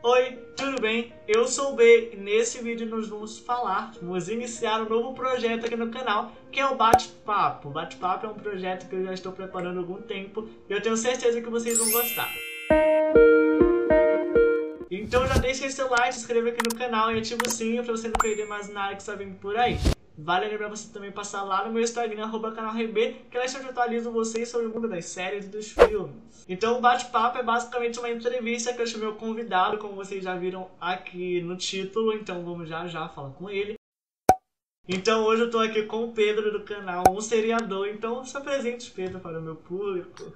Oi, tudo bem? Eu sou o B e nesse vídeo nós vamos falar, vamos iniciar um novo projeto aqui no canal, que é o Bate-Papo. Bate-Papo é um projeto que eu já estou preparando há algum tempo e eu tenho certeza que vocês vão gostar. Então já deixa seu like, se inscreva aqui no canal e ativa o sininho para você não perder mais nada que está vindo por aí. Vale lembrar você também passar lá no meu Instagram, arroba canal RB, que lá eu atualizo vocês sobre o mundo das séries e dos filmes. Então o bate-papo é basicamente uma entrevista que eu chamei o convidado, como vocês já viram aqui no título, então vamos já já falar com ele. Então hoje eu tô aqui com o Pedro do canal Um Seriador, então se apresente Pedro para o meu público.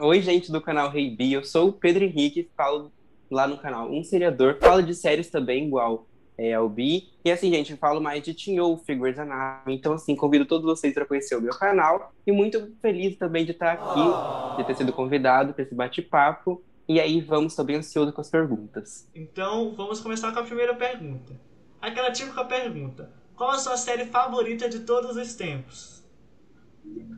Oi gente do canal Rei eu sou o Pedro Henrique, falo lá no canal Um Seriador, falo de séries também igual é, o Bi. E assim, gente, eu falo mais de Wolf, Figures Anatomy. Então, assim, convido todos vocês para conhecer o meu canal. E muito feliz também de estar aqui, de ter sido convidado para esse bate-papo. E aí, vamos, estou bem ansioso com as perguntas. Então, vamos começar com a primeira pergunta. Aquela típica pergunta. Qual a sua série favorita de todos os tempos?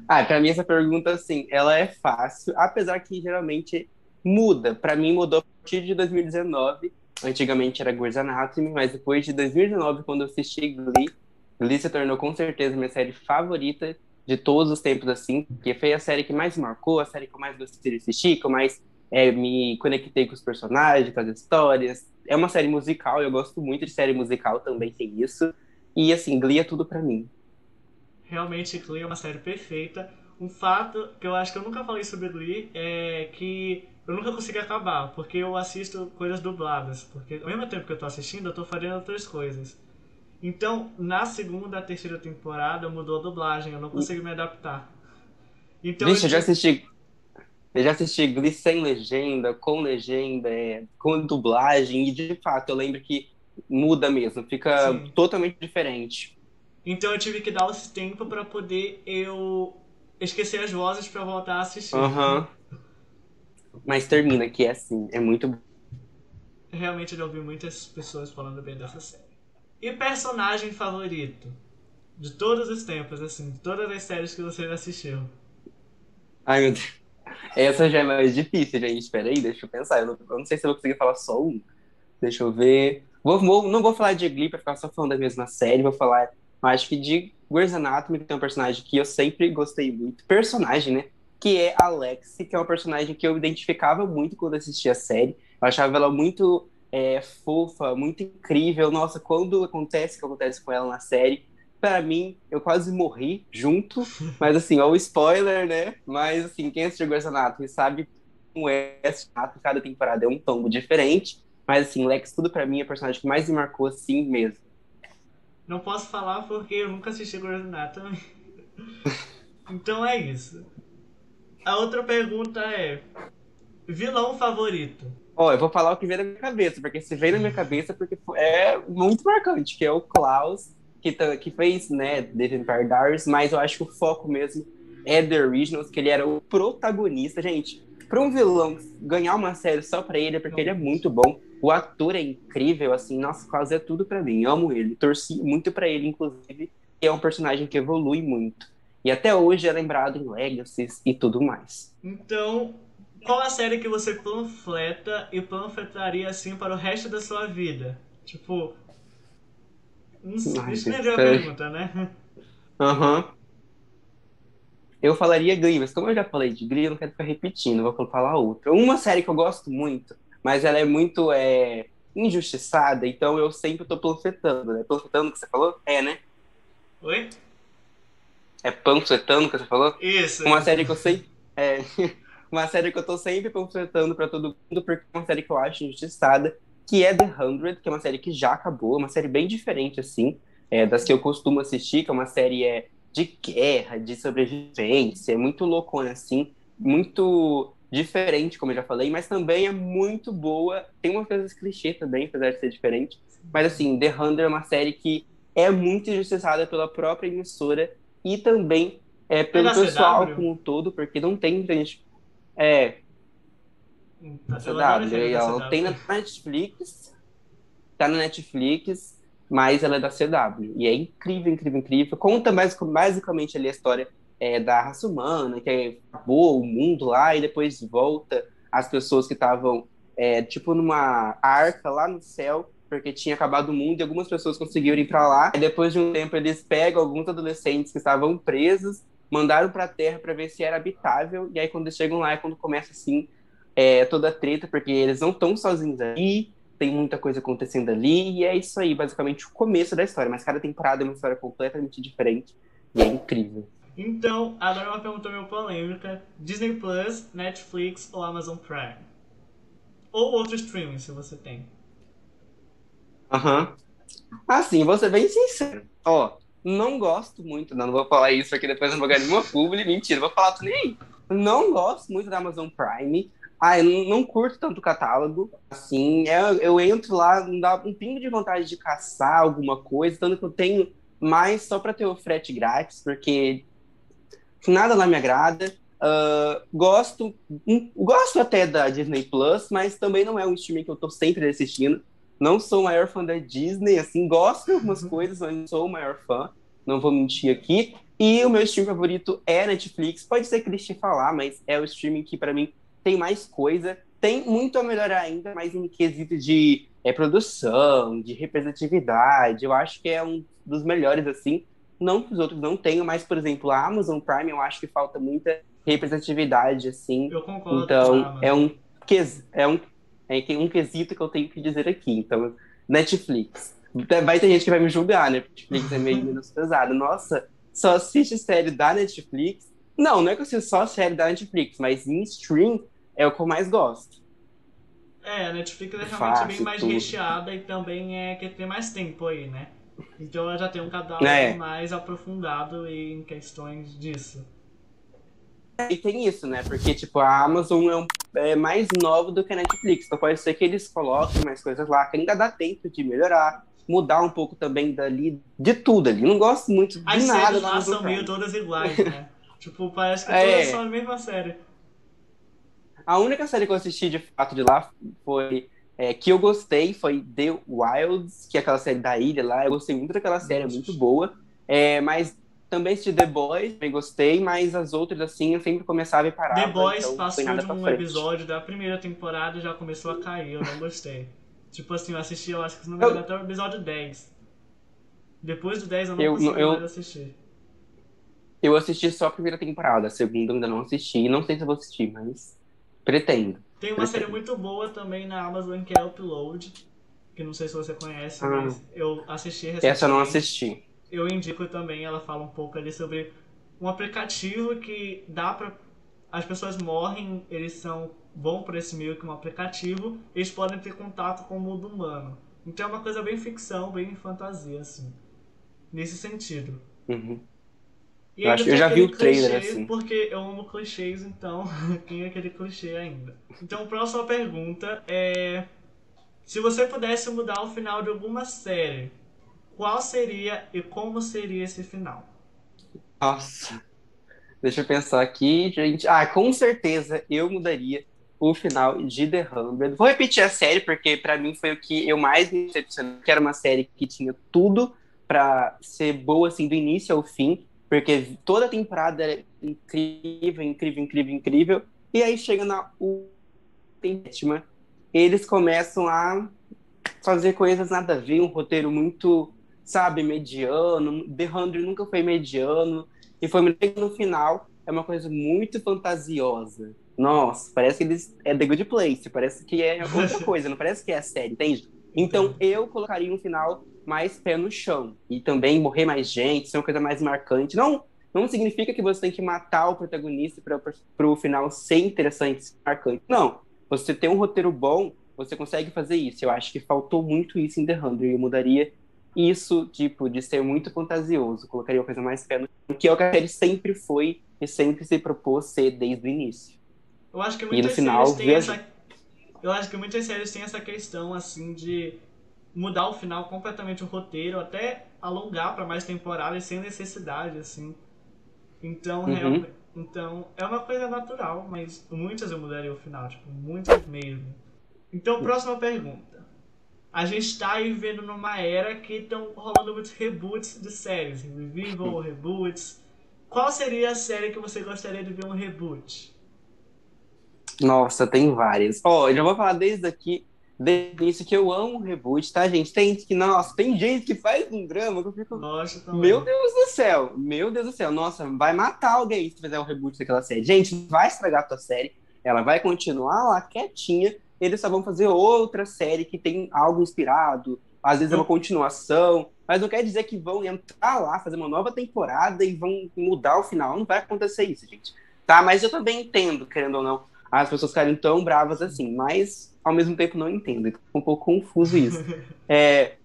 Ah, para mim essa pergunta, assim, ela é fácil, apesar que geralmente muda. Para mim mudou a partir de 2019, Antigamente era Grey's Anatomy, mas depois de 2019, quando eu assisti Glee, Glee se tornou com certeza minha série favorita de todos os tempos, assim, porque foi a série que mais marcou, a série que eu mais gostei de assistir, que eu mais é, me conectei com os personagens, com as histórias. É uma série musical, eu gosto muito de série musical, também tem isso. E, assim, Glee é tudo para mim. Realmente, Glee é uma série perfeita. Um fato que eu acho que eu nunca falei sobre Glee é que eu nunca consegui acabar, porque eu assisto coisas dubladas. Porque ao mesmo tempo que eu tô assistindo, eu tô fazendo outras coisas. Então, na segunda, terceira temporada, mudou a dublagem, eu não consegui me adaptar. Então, Vixe, eu, já assisti. Eu já assisti Glee sem legenda, com legenda, é, com dublagem, e de fato eu lembro que muda mesmo, fica Sim. totalmente diferente. Então eu tive que dar esse tempo para poder eu esquecer as vozes para voltar a assistir. Uhum. Mas termina que é assim, é muito Realmente eu ouvi muitas pessoas falando bem dessa série. E personagem favorito? De todos os tempos, assim, de todas as séries que você assistiu. Ai, meu Deus. Essa já é mais difícil, gente. Espera aí, deixa eu pensar. Eu não, eu não, sei se eu vou conseguir falar só um. Deixa eu ver. Vou, vou, não vou falar de Glee pra ficar só falando da mesma série. Vou falar, acho que de Grey's Anatomy, tem um personagem que eu sempre gostei muito. Personagem, né? que é a Lexi, que é uma personagem que eu identificava muito quando assistia a série. Eu achava ela muito é, fofa, muito incrível. Nossa, quando acontece o que acontece com ela na série, para mim, eu quase morri junto. Mas assim, ó, o spoiler, né? Mas assim, quem assistiu Grey's Anatomy sabe como é cada temporada é um tombo diferente. Mas assim, Lex, tudo para mim é a personagem que mais me marcou assim mesmo. Não posso falar porque eu nunca assisti Grey's Anatomy. então é isso. A outra pergunta é: vilão favorito? Ó, oh, eu vou falar o que vem na minha cabeça, porque se vem na minha cabeça, porque é muito marcante, que é o Klaus, que, tá, que fez, né, The Vampire Diaries, mas eu acho que o foco mesmo é The Originals, que ele era o protagonista. Gente, para um vilão ganhar uma série só pra ele, é porque ele é muito bom. O ator é incrível, assim, nossa, é tudo para mim. Amo ele, torci muito para ele, inclusive. E é um personagem que evolui muito. E até hoje é lembrado em Legacies e tudo mais. Então, qual a série que você panfleta e panfletaria assim para o resto da sua vida? Tipo. Não sei, deixa eu entender a pergunta, né? Aham. Uhum. Eu falaria Glee, mas como eu já falei de Glee, eu não quero ficar repetindo, vou falar outra. Uma série que eu gosto muito, mas ela é muito é, injustiçada, então eu sempre tô panfletando, né? Panfletando o que você falou? É, né? Oi? É panfletando que você falou? Isso. Uma série que eu sei. É, uma série que eu tô sempre panfletando pra todo mundo, porque é uma série que eu acho injustiçada, que é The Hundred, que é uma série que já acabou, uma série bem diferente, assim, é, das que eu costumo assistir, que é uma série é, de guerra, de sobrevivência, é muito loucona, assim, muito diferente, como eu já falei, mas também é muito boa. Tem umas coisas clichê também, apesar de ser diferente. Mas assim, The Hundred é uma série que é muito injustiçada pela própria emissora e também é, pelo pessoal CW. como um todo, porque não tem gente. É. Na CW, ela tem na Netflix, tá na Netflix, mas ela é da CW. E é incrível, incrível, incrível. Conta mais, basicamente ali a história é, da raça humana, que acabou o mundo lá e depois volta as pessoas que estavam é, tipo numa arca lá no céu, porque tinha acabado o mundo e algumas pessoas conseguiram ir para lá. E depois de um tempo eles pegam alguns adolescentes que estavam presos, mandaram para a Terra para ver se era habitável. E aí quando eles chegam lá é quando começa assim é, toda a treta, porque eles não estão sozinhos ali, tem muita coisa acontecendo ali, e é isso aí, basicamente, o começo da história. Mas cada temporada é uma história completamente diferente e é incrível. Então, agora uma pergunta meio polêmica: Disney Plus, Netflix ou Amazon Prime? Ou outro streaming, se você tem. Aham. Uhum. Assim, vou ser bem sincero. Ó, não gosto muito, não, não vou falar isso aqui, depois não vou ganhar nenhuma publi, mentira, vou falar tudo nem. Não gosto muito da Amazon Prime. Ah, eu não, curto tanto o catálogo. Assim, eu, eu entro lá, não dá um pingo de vontade de caçar alguma coisa, tanto que eu tenho mais só para ter o frete grátis, porque nada lá me agrada. Uh, gosto, um, gosto até da Disney Plus, mas também não é um streaming que eu tô sempre assistindo. Não sou o maior fã da Disney, assim, gosto de algumas uhum. coisas, mas não sou o maior fã. Não vou mentir aqui. E o meu streaming favorito é Netflix. Pode ser clichê falar, mas é o streaming que para mim tem mais coisa. Tem muito a melhorar ainda, mas em quesito de é, produção, de representatividade. Eu acho que é um dos melhores, assim. Não que os outros não tenham, mas, por exemplo, a Amazon Prime, eu acho que falta muita representatividade, assim. Eu concordo. Então, é um, é um é um quesito que eu tenho que dizer aqui. Então, Netflix. Vai ter gente que vai me julgar, né? Netflix é meio menos pesado. Nossa, só assiste série da Netflix. Não, não é que eu assisto só série da Netflix, mas em stream é o que eu mais gosto. É, a Netflix é realmente Fácil, bem mais tudo. recheada e também é que tem mais tempo aí, né? Então ela já tem um catálogo é. mais aprofundado em questões disso. E tem isso, né? Porque, tipo, a Amazon é, um, é, mais nova do que a Netflix. Então pode ser que eles coloquem mais coisas lá, que ainda dá tempo de melhorar, mudar um pouco também dali, de tudo ali. Não gosto muito de As nada. As séries lá são meio todas iguais, né? tipo, parece que é. todas são a mesma série. A única série que eu assisti, de fato, de lá foi... É, que eu gostei foi The Wilds, que é aquela série da ilha lá. Eu gostei muito daquela série, é muito boa. É, mas também assisti The Boys, também gostei, mas as outras, assim, eu sempre começava e parava. The Boys então passou de um frente. episódio da primeira temporada e já começou a cair, eu não gostei. tipo assim, eu assisti, eu acho que se não me engano, até o episódio 10. Depois do 10 eu não eu, consegui eu, mais assistir. Eu assisti só a primeira temporada, a segunda eu ainda não assisti. Não sei se eu vou assistir, mas pretendo. Tem uma série muito boa também na Amazon que é Upload, que não sei se você conhece, ah, mas eu assisti recentemente. Essa eu não assisti eu indico também, ela fala um pouco ali sobre um aplicativo que dá para as pessoas morrem, eles são vão por esse meio que um aplicativo, eles podem ter contato com o mundo humano. Então é uma coisa bem ficção, bem fantasia assim. Nesse sentido. Uhum. E eu, acho, eu já vi o trailer assim. Porque eu amo clichês, então tem aquele clichê ainda. Então, próxima pergunta é se você pudesse mudar o final de alguma série, qual seria e como seria esse final? Nossa, deixa eu pensar aqui, gente. Ah, com certeza eu mudaria o final de The Hundred. Vou repetir a série, porque para mim foi o que eu mais me decepcionei, que era uma série que tinha tudo para ser boa, assim, do início ao fim, porque toda a temporada era incrível, incrível, incrível, incrível, e aí chega na última, eles começam a fazer coisas nada a ver, um roteiro muito sabe, mediano. The Hundred nunca foi mediano. E foi no final, é uma coisa muito fantasiosa. Nossa, parece que eles é The Good Place, parece que é outra coisa, não parece que é a série, entende? Então eu colocaria um final mais pé no chão. E também morrer mais gente, ser uma coisa mais marcante. Não, não significa que você tem que matar o protagonista para o final ser interessante, ser marcante. Não. Você tem um roteiro bom, você consegue fazer isso. Eu acho que faltou muito isso em The Hundred. Eu mudaria isso, tipo, de ser muito fantasioso, colocaria uma coisa mais pé no que é o que a série sempre foi e sempre se propôs ser desde o início. Eu acho que muitas e no final, têm essa... Eu acho que muitas séries têm essa questão, assim, de mudar o final completamente o roteiro, até alongar para mais temporadas sem necessidade, assim. Então, uhum. realmente, então, é uma coisa natural, mas muitas eu mudaria o final, tipo, muitas mesmo. Então, próxima pergunta a gente está aí vivendo numa era que estão rolando muitos reboots de séries, revival, reboots. Qual seria a série que você gostaria de ver um reboot? Nossa, tem várias. Ó, eu já vou falar desde aqui, isso que eu amo reboot, tá, gente? Tem que, nossa, tem gente que faz um drama que eu fico. Nossa. Meu Deus do céu, meu Deus do céu, nossa, vai matar alguém se fizer um reboot daquela série. Gente, vai estragar a tua série, ela vai continuar lá quietinha, eles só vão fazer outra série que tem algo inspirado, às vezes é uma continuação, mas não quer dizer que vão entrar lá, fazer uma nova temporada e vão mudar o final. Não vai acontecer isso, gente. Tá? Mas eu também entendo, querendo ou não, as pessoas ficarem tão bravas assim, mas ao mesmo tempo não entendo. Fica um pouco confuso isso. É,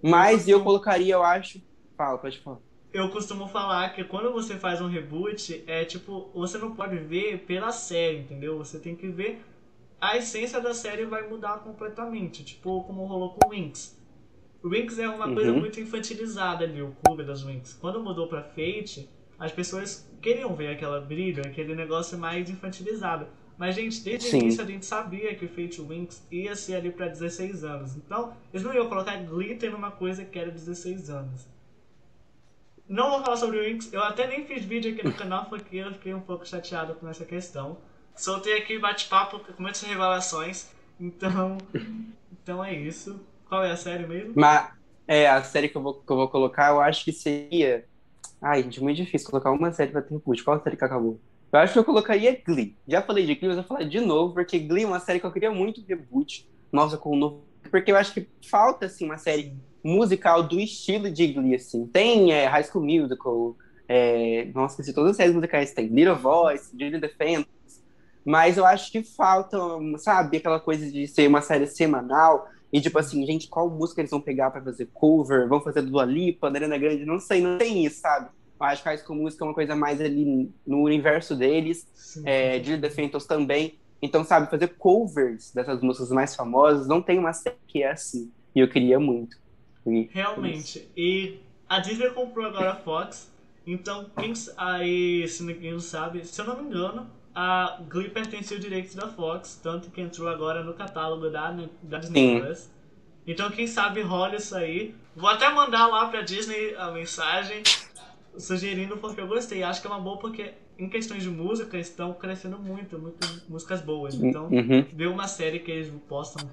mas eu colocaria, eu acho. Fala, pode falar. Eu costumo falar que quando você faz um reboot, é tipo, você não pode ver pela série, entendeu? Você tem que ver a essência da série vai mudar completamente, tipo como rolou com Winx. Winx é uma coisa Uhum. muito infantilizada ali, o clube das Winx. Quando mudou pra Fate, as pessoas queriam ver aquela brilho, aquele negócio mais infantilizado. Mas, gente, desde Sim. o início a gente sabia que Fate Winx ia ser ali pra 16 anos. Então, eles não iam colocar glitter numa coisa que era 16 anos. Não vou falar sobre o Winx, eu até nem fiz vídeo aqui no canal porque eu fiquei um pouco chateado com essa questão. Soltei aqui bate-papo com muitas revelações, então. Então é isso. Qual é a série mesmo? Mas é, a série que eu, vou, que eu vou colocar, eu acho que seria. Ai, gente, muito difícil colocar uma série pra ter. Qual série que acabou? Eu acho que eu colocaria Glee. Já falei de Glee, mas vou falar de novo, porque Glee é uma série que eu queria muito reboot. Nossa, com o novo. Porque eu acho que falta, assim, uma série musical do estilo de Glee, assim. Tem é, High School Musical, é... nossa, esqueci todas as séries musicais tem. Little Voice, Julie Phantoms. Mas eu acho que falta, sabe, aquela coisa de ser uma série semanal. E tipo assim, gente, qual música eles vão pegar pra fazer cover? Vão fazer Dua Lipa, Ariana Grande? Não sei, não tem isso, sabe? Acho que High School Musical é uma coisa mais ali no universo deles. Sim. É, Julie the Phantoms também. Então, sabe, fazer covers dessas músicas mais famosas, não tem uma série que é assim. E eu queria muito. E- Realmente. E a Disney comprou agora a Fox. Então, quem aí, se ninguém não sabe, se eu não me engano, a Glee pertencia ao direitos da Fox, tanto que entrou agora no catálogo da, da Disney. Plus. Então, quem sabe rola isso aí. Vou até mandar lá pra Disney a mensagem sugerindo porque eu gostei. Acho que é uma boa porque em questões de música estão crescendo muito, muito músicas boas. Então, Uhum. ver uma série que eles possam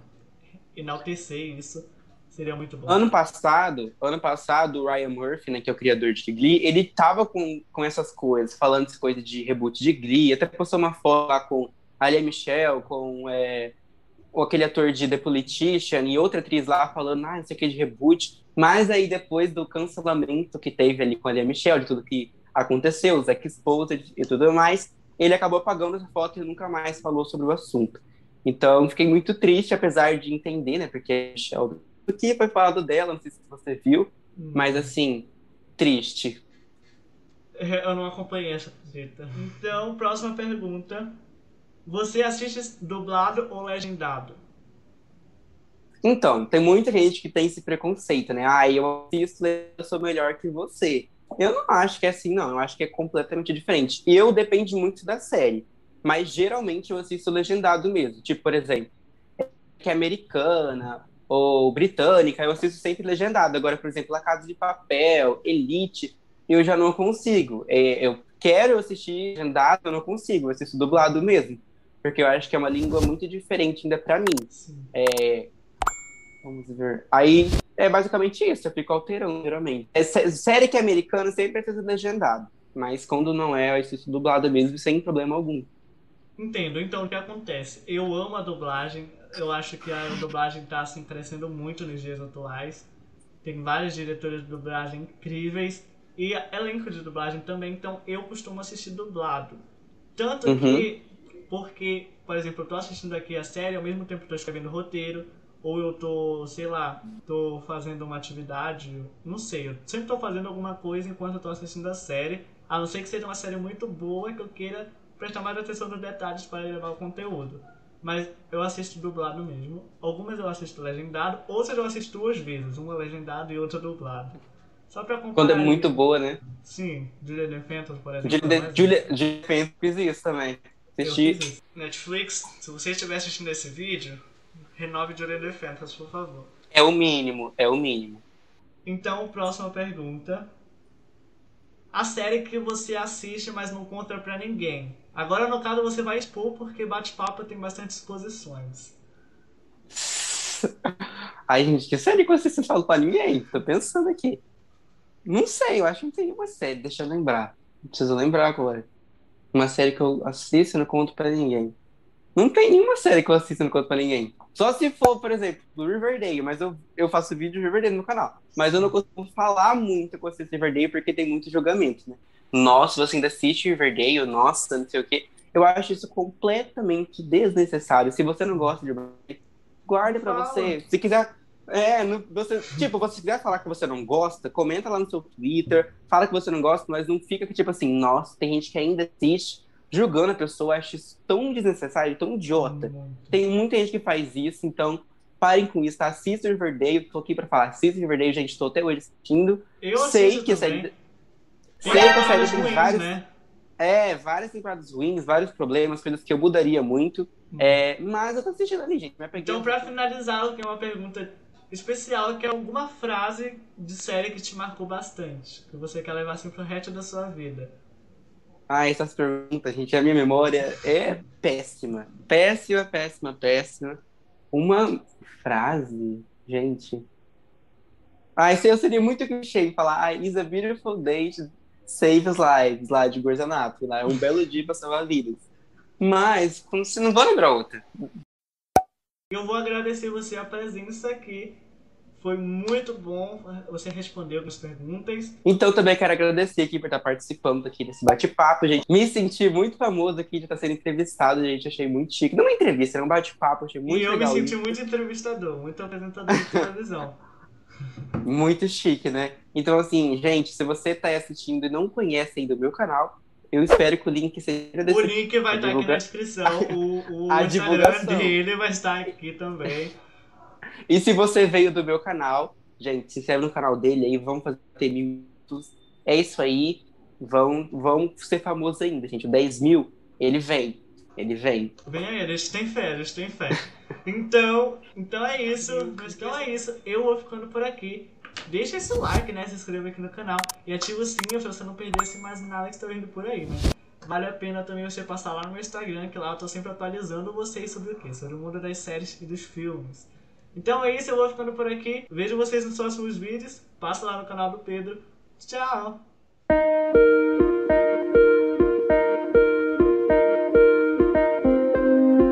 enaltecer isso seria muito bom. Ano passado, ano passado, o Ryan Murphy, né, que é o criador de Glee, ele tava com, com essas coisas, falando essas coisas de reboot de Glee, até postou uma foto lá com a Lia Michelle, com, é, com aquele ator de The Politician e outra atriz lá falando, ah, isso aqui é de reboot, mas aí depois do cancelamento que teve ali com a Lia Michelle, de tudo que aconteceu, os Exposed e tudo mais, ele acabou apagando essa foto e nunca mais falou sobre o assunto. Então, fiquei muito triste, apesar de entender, né, porque a Michelle o que foi falado dela, não sei se você viu, mas assim, triste. Eu não acompanhei essa visita. Então, próxima pergunta. Você assiste dublado ou legendado? Então, tem muita gente que tem esse preconceito, né? Ah, eu assisto, eu sou melhor que você. Eu não acho que é assim, não. Eu acho que é completamente diferente. E eu depende muito da série. Mas geralmente eu assisto legendado mesmo. Tipo, por exemplo, que é americana ou britânica, eu assisto sempre legendado. Agora, por exemplo, La Casa de Papel, Elite, eu já não consigo. É, eu quero assistir legendado, eu não consigo. Eu assisto dublado mesmo. Porque eu acho que é uma língua muito diferente ainda pra mim. É, Vamos ver. Aí é basicamente isso, eu fico alterando, geralmente. É, sé- série que é americana sempre precisa legendado. Mas quando não é, eu assisto dublado mesmo, sem problema algum. Entendo. Então, o que acontece? Eu amo a dublagem. Eu acho que a dublagem tá assim, crescendo muito nos dias atuais. Tem vários diretores de dublagem incríveis. E elenco de dublagem também. Então, eu costumo assistir dublado. Tanto Uhum. que, porque, por exemplo, eu tô assistindo aqui a série, ao mesmo tempo eu tô escrevendo roteiro. Ou eu tô, sei lá, tô fazendo uma atividade. Não sei, eu sempre tô fazendo alguma coisa enquanto eu tô assistindo a série. A não ser que seja uma série muito boa que eu queira prestar mais atenção nos detalhes para levar o conteúdo. Mas eu assisto dublado mesmo. Algumas eu assisto legendado, outras eu assisto duas vezes, uma legendada e outra dublado. Só pra comparar. Quando é muito boa, né? Sim, Julia Phantom, por exemplo. Julia, é Julia, Julia fiz isso também. Assisti. Netflix, se você estiver assistindo esse vídeo, renove Julia Phantom, por favor. É o mínimo, é o mínimo. Então, próxima pergunta. a série que você assiste, mas não conta pra ninguém. Agora, no caso, você vai expor porque bate-papo tem bastante exposições. Ai, gente, que série que você não fala pra ninguém? Tô pensando aqui. Não sei, eu acho que não tem nenhuma série, deixa eu lembrar. Preciso lembrar agora. Uma série que eu assisto e não conto pra ninguém. Não tem nenhuma série que eu assisto e não conto pra ninguém. Só se for, por exemplo, do Riverdale, mas eu, eu faço vídeo de Riverdale no canal. Mas eu não costumo falar muito com vocês de Riverdale porque tem muito julgamento, né? Nossa, você ainda assiste Riverdale, nossa, não sei o quê. Eu acho isso completamente desnecessário. Se você não gosta de Riverdale, guarde pra Fala. você. Se quiser. É, não- você, tipo, você quiser falar que você não gosta, comenta lá no seu Twitter, fala que você não gosta, mas não fica que, tipo assim, nossa, tem gente que ainda assiste, julgando a pessoa, eu acho isso tão desnecessário, tão idiota. Muito. Tem muita gente que faz isso, então parem com isso, tá? Assista o Riverdale, tô aqui pra falar, assista o Riverdale, gente, tô até hoje assistindo. Eu sei que também. série. Sei que a série tem vários. né? É, várias temporadas ruins, vários problemas, coisas que eu mudaria muito. É, mas eu tô assistindo ali, gente. Então, pra finalizar, eu tenho uma pergunta especial, que é alguma frase de série que te marcou bastante, que você quer levar assim pro resto da sua vida. Ah, essas perguntas, gente, a minha memória é péssima. Péssima, péssima, péssima. Uma frase, gente. Ah, isso eu seria muito clichê em falar, ah, is a beautiful day to save lives, lá de Grey's Anatomy, lá, é um belo dia pra salvar vidas. Mas, como se não vou lembrar outra. Eu vou agradecer você a presença aqui. Foi muito bom você responder as perguntas. Então também quero agradecer aqui por estar participando aqui desse bate-papo, gente. Me senti muito famoso aqui de estar sendo entrevistado, gente. Achei muito chique. Não uma entrevista, era um bate-papo, achei muito e eu me senti isso. muito entrevistador, muito apresentador de televisão. Muito chique, né? Então, assim, gente, se você tá aí assistindo e não conhece ainda o meu canal, eu espero que o link seja O desse. link vai estar aqui divulga- na descrição. O, o A Instagram divulgação. dele vai estar aqui também. E se você veio do meu canal, gente, se inscreve no canal dele aí, vamos fazer minutos. É isso aí. Vão, vão ser famosos ainda, gente. O 10 mil, ele vem. Ele vem. Vem aí, eles têm fé, eles têm fé. Então, então é isso. Então é isso. Eu vou ficando por aqui. Deixa esse like, né? Se inscreva aqui no canal. E ativa o sininho pra você não perder mais nada que está vindo por aí, né? Vale a pena também você passar lá no meu Instagram, que lá eu tô sempre atualizando vocês sobre o quê? Sobre o mundo das séries e dos filmes. Então é isso, eu vou ficando por aqui. Vejo vocês nos próximos vídeos. Passa lá no canal do Pedro. Tchau!